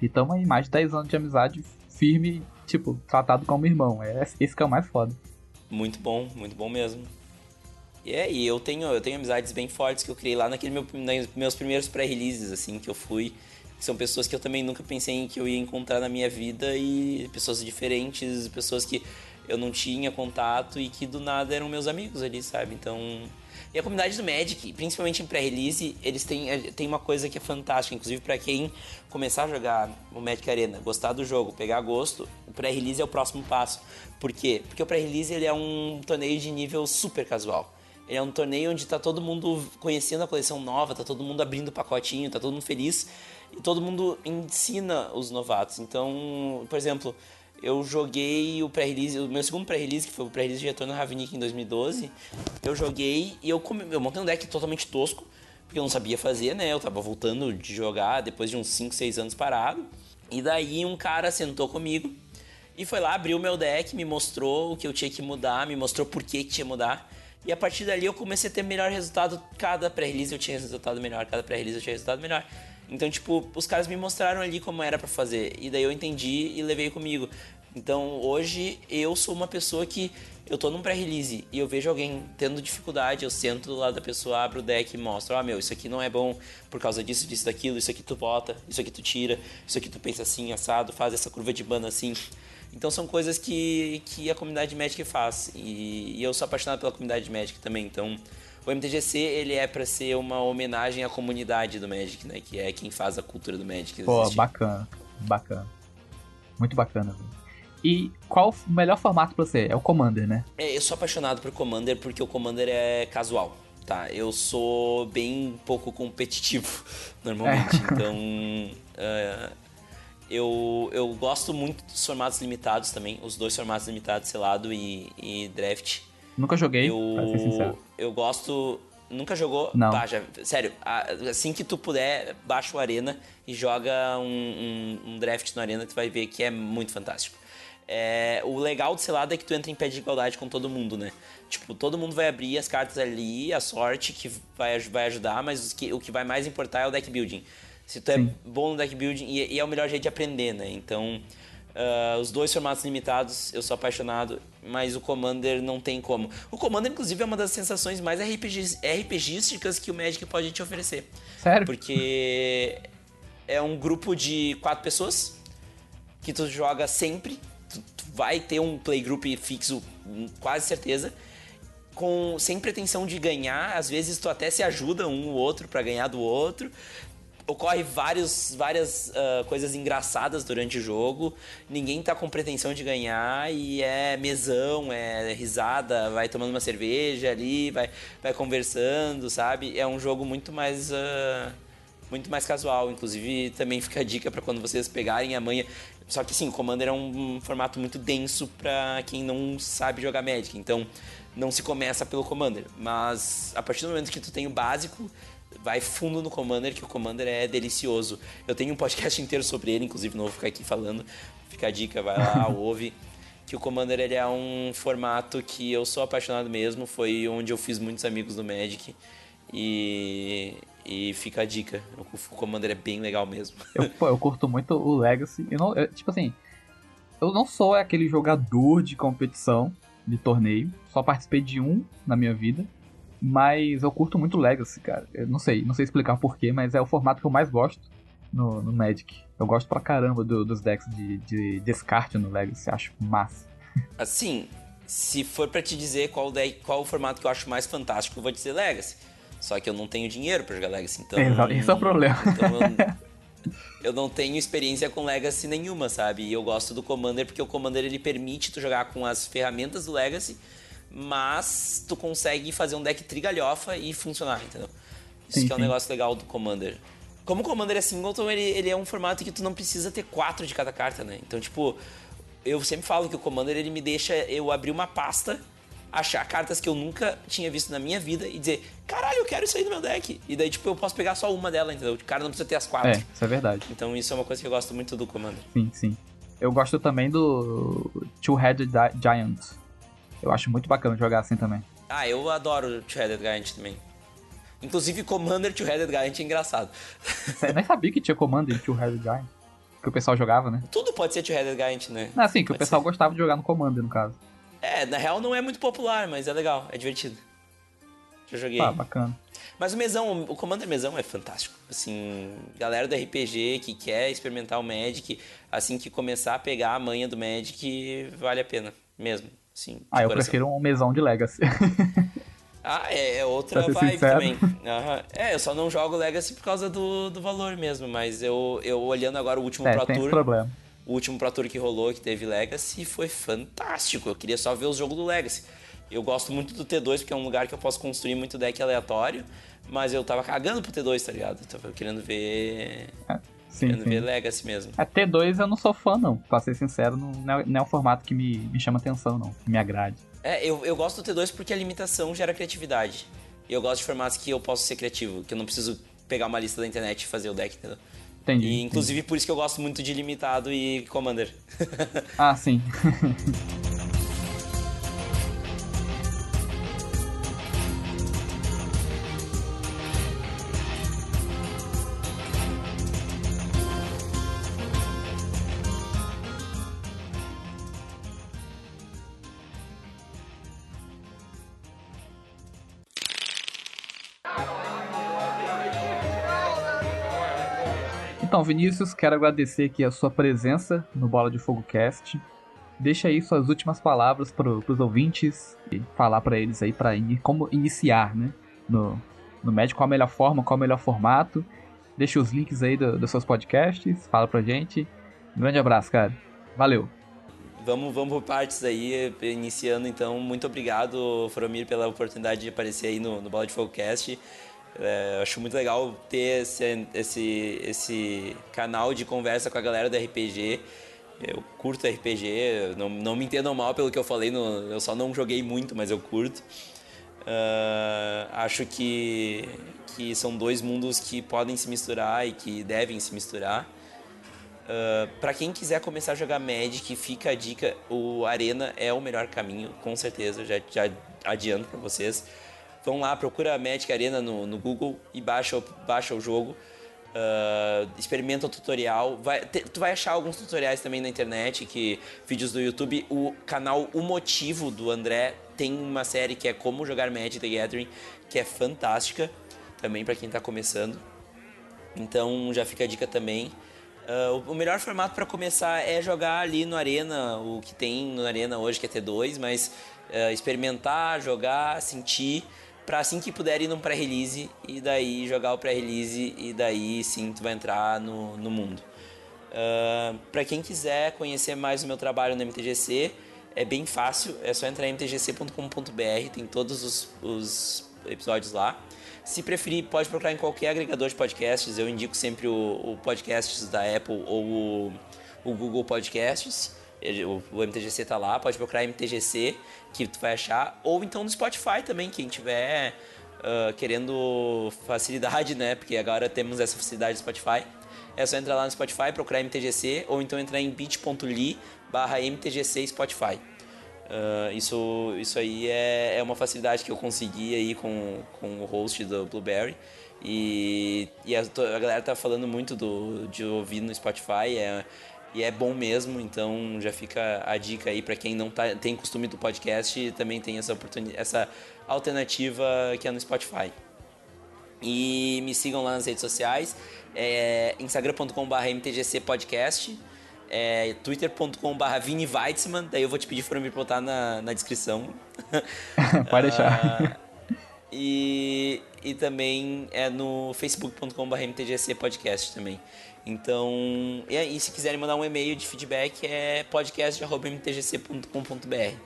E tamo aí mais de 10 anos de amizade firme, tipo, tratado como irmão. É esse que é o mais foda. Muito bom, muito bom mesmo. E é, e eu tenho, eu tenho amizades bem fortes que eu criei lá naquele meu, meus primeiros pré-releases, assim, que eu fui. Que são pessoas que eu também nunca pensei em que eu ia encontrar na minha vida e pessoas diferentes, pessoas que eu não tinha contato e que do nada eram meus amigos ali, sabe? Então. E a comunidade do Magic, principalmente em pré-release, eles têm, eh, têm uma coisa que é fantástica, inclusive para quem começar a jogar o Magic Arena, gostar do jogo, pegar gosto, o pré-release é o próximo passo. Por quê? Porque o pré-release ele é um torneio de nível super casual. Ele é um torneio onde tá todo mundo conhecendo a coleção nova, tá todo mundo abrindo pacotinho, tá todo mundo feliz e todo mundo ensina os novatos. Então, por exemplo, eu joguei o pré-release, o meu segundo pré-release, que foi o pré-release de Retorno Ravnik em 2012. Eu joguei e eu, come, eu montei um deck totalmente tosco, porque eu não sabia fazer, né? Eu tava voltando de jogar depois de uns 5, 6 anos parado. E daí um cara sentou comigo e foi lá, abriu meu deck, me mostrou o que eu tinha que mudar, me mostrou por que, que tinha que mudar. E a partir dali eu comecei a ter melhor resultado. Cada pré-release eu tinha resultado melhor, cada pré-release eu tinha resultado melhor. Então, tipo, os caras me mostraram ali como era para fazer. E daí eu entendi e levei comigo. Então, hoje eu sou uma pessoa que eu tô num pré-release e eu vejo alguém tendo dificuldade, eu sento do lado da pessoa, abro o deck e mostro, ah, meu, isso aqui não é bom por causa disso, disso, daquilo, isso aqui tu bota, isso aqui tu tira, isso aqui tu pensa assim, assado, faz essa curva de banda assim. Então são coisas que, que a comunidade Magic faz. E, e eu sou apaixonado pela comunidade Magic também, então o MTGC ele é para ser uma homenagem à comunidade do Magic, né? Que é quem faz a cultura do Magic. Pô, bacana, bacana. Muito bacana, E qual o melhor formato pra você? É o Commander, né? É, eu sou apaixonado por Commander porque o Commander é casual, tá? Eu sou bem pouco competitivo, normalmente. É. Então, uh, eu, eu gosto muito dos formatos limitados também. Os dois formatos limitados, selado e, e draft. Nunca joguei, eu, pra ser sincero. Eu gosto... Nunca jogou? Não. Baixa, sério, assim que tu puder, baixa o Arena e joga um, um, um draft no Arena, tu vai ver que é muito fantástico. É, o legal do selado é que tu entra em pé de igualdade com todo mundo, né? Tipo, todo mundo vai abrir as cartas ali, a sorte que vai, vai ajudar, mas o que, o que vai mais importar é o deck building. Se tu é Sim. é bom no deck building, e, e, é o melhor jeito de aprender, né? Então, uh, os dois formatos limitados, eu sou apaixonado, mas o Commander não tem como. O Commander, inclusive, é uma das sensações mais RPG, RPGísticas que o Magic pode te oferecer. Sério? Porque é um grupo de quatro pessoas que tu joga sempre. Tu, tu vai ter um playgroup fixo, quase certeza. Com, sem pretensão de ganhar, às vezes tu até se ajuda um ou outro para ganhar do outro ocorre vários, várias uh, coisas engraçadas durante o jogo. Ninguém tá com pretensão de ganhar e é mesão, é risada, vai tomando uma cerveja ali, vai, vai conversando, sabe? É um jogo muito mais. Uh, muito mais casual. Inclusive, também fica a dica para quando vocês pegarem a manha. Só que sim, o Commander é um, formato muito denso para quem não sabe jogar Magic. Então, não se começa pelo Commander. Mas a partir do momento que tu tem o básico vai fundo no Commander, que o Commander é delicioso. Eu tenho um podcast inteiro sobre ele, inclusive não vou ficar aqui falando. Fica a dica, vai lá, ouve. Que o Commander ele é um formato que eu sou apaixonado mesmo. Foi onde eu fiz muitos amigos do Magic. E, e fica a dica. O Commander é bem legal mesmo. Eu, pô, eu curto muito o Legacy. Eu não, eu, tipo assim, eu não sou aquele jogador de competição de torneio. Só participei de um na minha vida. Mas eu curto muito Legacy, cara. Eu não sei, não sei explicar porquê, mas é o formato que eu mais gosto no, no Magic. Eu gosto pra caramba do, dos decks de, de descarte no Legacy, acho massa. Assim, se for para te dizer qual, deck, qual o formato que eu acho mais fantástico, eu vou dizer Legacy. Só que eu não tenho dinheiro para jogar Legacy, então. Exato, esse é o problema. Então eu, eu, não tenho experiência com Legacy nenhuma, sabe? E eu gosto do Commander porque o Commander ele permite tu jogar com as ferramentas do Legacy mas tu consegue fazer um deck trigalhofa e funcionar, entendeu? Isso sim, que é um sim. negócio legal do Commander. Como o Commander é singleton, ele, ele é um formato que tu não precisa ter quatro de cada carta, né? Então, tipo, eu sempre falo que o Commander ele me deixa eu abrir uma pasta, achar cartas que eu nunca tinha visto na minha vida e dizer, caralho, eu quero isso aí no meu deck. E daí, tipo, eu posso pegar só uma dela, entendeu? O cara não precisa ter as quatro. É, isso é verdade. Então, isso é uma coisa que eu gosto muito do Commander. Sim, sim. Eu gosto também do Two-Headed Giant. Eu acho muito bacana jogar assim também. Ah, eu adoro Two-Headed Giant também. Inclusive, Commander Two-Headed Giant é engraçado. Você nem sabia que tinha Commander Two-Headed Giant? Que o pessoal jogava, né? Tudo pode ser Two-Headed Giant, né? Não, assim, que pode o pessoal ser. gostava de jogar no Commander, no caso. É, na real não é muito popular, mas é legal, é divertido. Já joguei. Ah, bacana. Mas o mesão, o Commander mesão é fantástico. Assim, galera do RPG que quer experimentar o Magic, assim que começar a pegar a manha do Magic, vale a pena mesmo. Sim, ah, eu coração. prefiro um mesão de Legacy. ah, é, é outra vibe sincero. também. Uhum. É, eu só não jogo Legacy por causa do, do valor mesmo, mas eu, eu olhando agora o último é, Pro Tour. Problema. O último Pro Tour que rolou, que teve Legacy, foi fantástico. Eu queria só ver os jogos do Legacy. Eu gosto muito do T2 porque é um lugar que eu posso construir muito deck aleatório, mas eu tava cagando pro T2, tá ligado? Eu tava querendo ver. É. Sim, Querendo sim. ver Legacy mesmo. A T2 eu não sou fã, não. Pra ser sincero, não é, não é um formato que me, me chama atenção, não. Que me agrade. É, eu, eu gosto do T2 porque a limitação gera criatividade. E eu gosto de formatos que eu posso ser criativo, que eu não preciso pegar uma lista da internet e fazer o deck, entendeu? Entendi. E, inclusive, entendi. por isso que eu gosto muito de limitado e Commander. ah, sim. Então, Vinícius, quero agradecer aqui a sua presença no Bola de Fogo Cast. Deixa aí suas últimas palavras para os ouvintes e falar para eles aí para in, como iniciar, né? No, no Magic, qual a melhor forma, qual o melhor formato. Deixa os links aí do, dos seus podcasts, fala pra gente. Um grande abraço, cara. Valeu. Vamos, vamos por partes aí, iniciando então. Muito obrigado, Fromir, pela oportunidade de aparecer aí no, no Bola de Fogo Cast. É, acho muito legal ter esse, esse, esse canal de conversa com a galera do RPG. Eu curto RPG, não, não me entendam mal pelo que eu falei, no, eu só não joguei muito, mas eu curto. Uh, acho que, que são dois mundos que podem se misturar e que devem se misturar. Uh, para quem quiser começar a jogar Magic, fica a dica: o Arena é o melhor caminho, com certeza, já, já adianto para vocês. Vão lá, procura Magic Arena no, no Google e baixa, baixa o jogo. Uh, experimenta o tutorial. Vai, te, tu vai achar alguns tutoriais também na internet, que vídeos do YouTube. O canal O Motivo do André tem uma série que é Como Jogar Magic the Gathering, que é fantástica também para quem está começando. Então já fica a dica também. Uh, o melhor formato para começar é jogar ali no Arena, o que tem no Arena hoje, que é T2, mas uh, experimentar, jogar, sentir para assim que puder ir num pré-release e daí jogar o pré-release e daí sim tu vai entrar no, no mundo. Uh, para quem quiser conhecer mais o meu trabalho no MTGC, é bem fácil, é só entrar em mtgc.com.br, tem todos os, os, episódios lá. Se preferir, pode procurar em qualquer agregador de podcasts, eu indico sempre o, o podcasts da Apple ou o, o Google Podcasts o, MTGC tá lá, pode procurar MTGC que tu vai achar, ou então no Spotify também, quem tiver uh, querendo facilidade, né? Porque agora temos essa facilidade do Spotify. É só entrar lá no Spotify, procurar MTGC, ou então entrar em bit.ly barra MTGC Spotify. Uh, isso, isso aí é, é uma facilidade que eu consegui aí com, com o host do Blueberry. E, e a, a galera tá falando muito do, de ouvir no Spotify. É, e é bom mesmo, então já fica a dica aí para quem não tá, tem costume do podcast, também tem essa oportunidade, essa alternativa que é no Spotify. E me sigam lá nas redes sociais, é instagram.com.br mtgcpodcast, é twitter.com.br Vini Weitzman, daí eu vou te pedir para me botar na, na descrição. Pode deixar. Uh, e, e também é no facebook.com.br mtgcpodcast também. Então, e aí, se quiserem mandar um e-mail de feedback, é podcast.mtgc.com.br.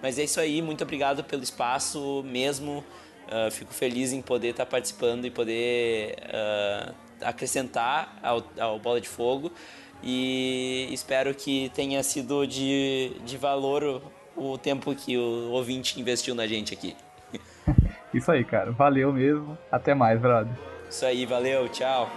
Mas é isso aí, muito obrigado pelo espaço mesmo. Uh, fico feliz em poder estar participando e poder uh, acrescentar ao, ao Bola de Fogo. E espero que tenha sido de, de valor o, o tempo que o ouvinte investiu na gente aqui. Isso aí, cara. Valeu mesmo. Até mais, brother. Isso aí, valeu, tchau.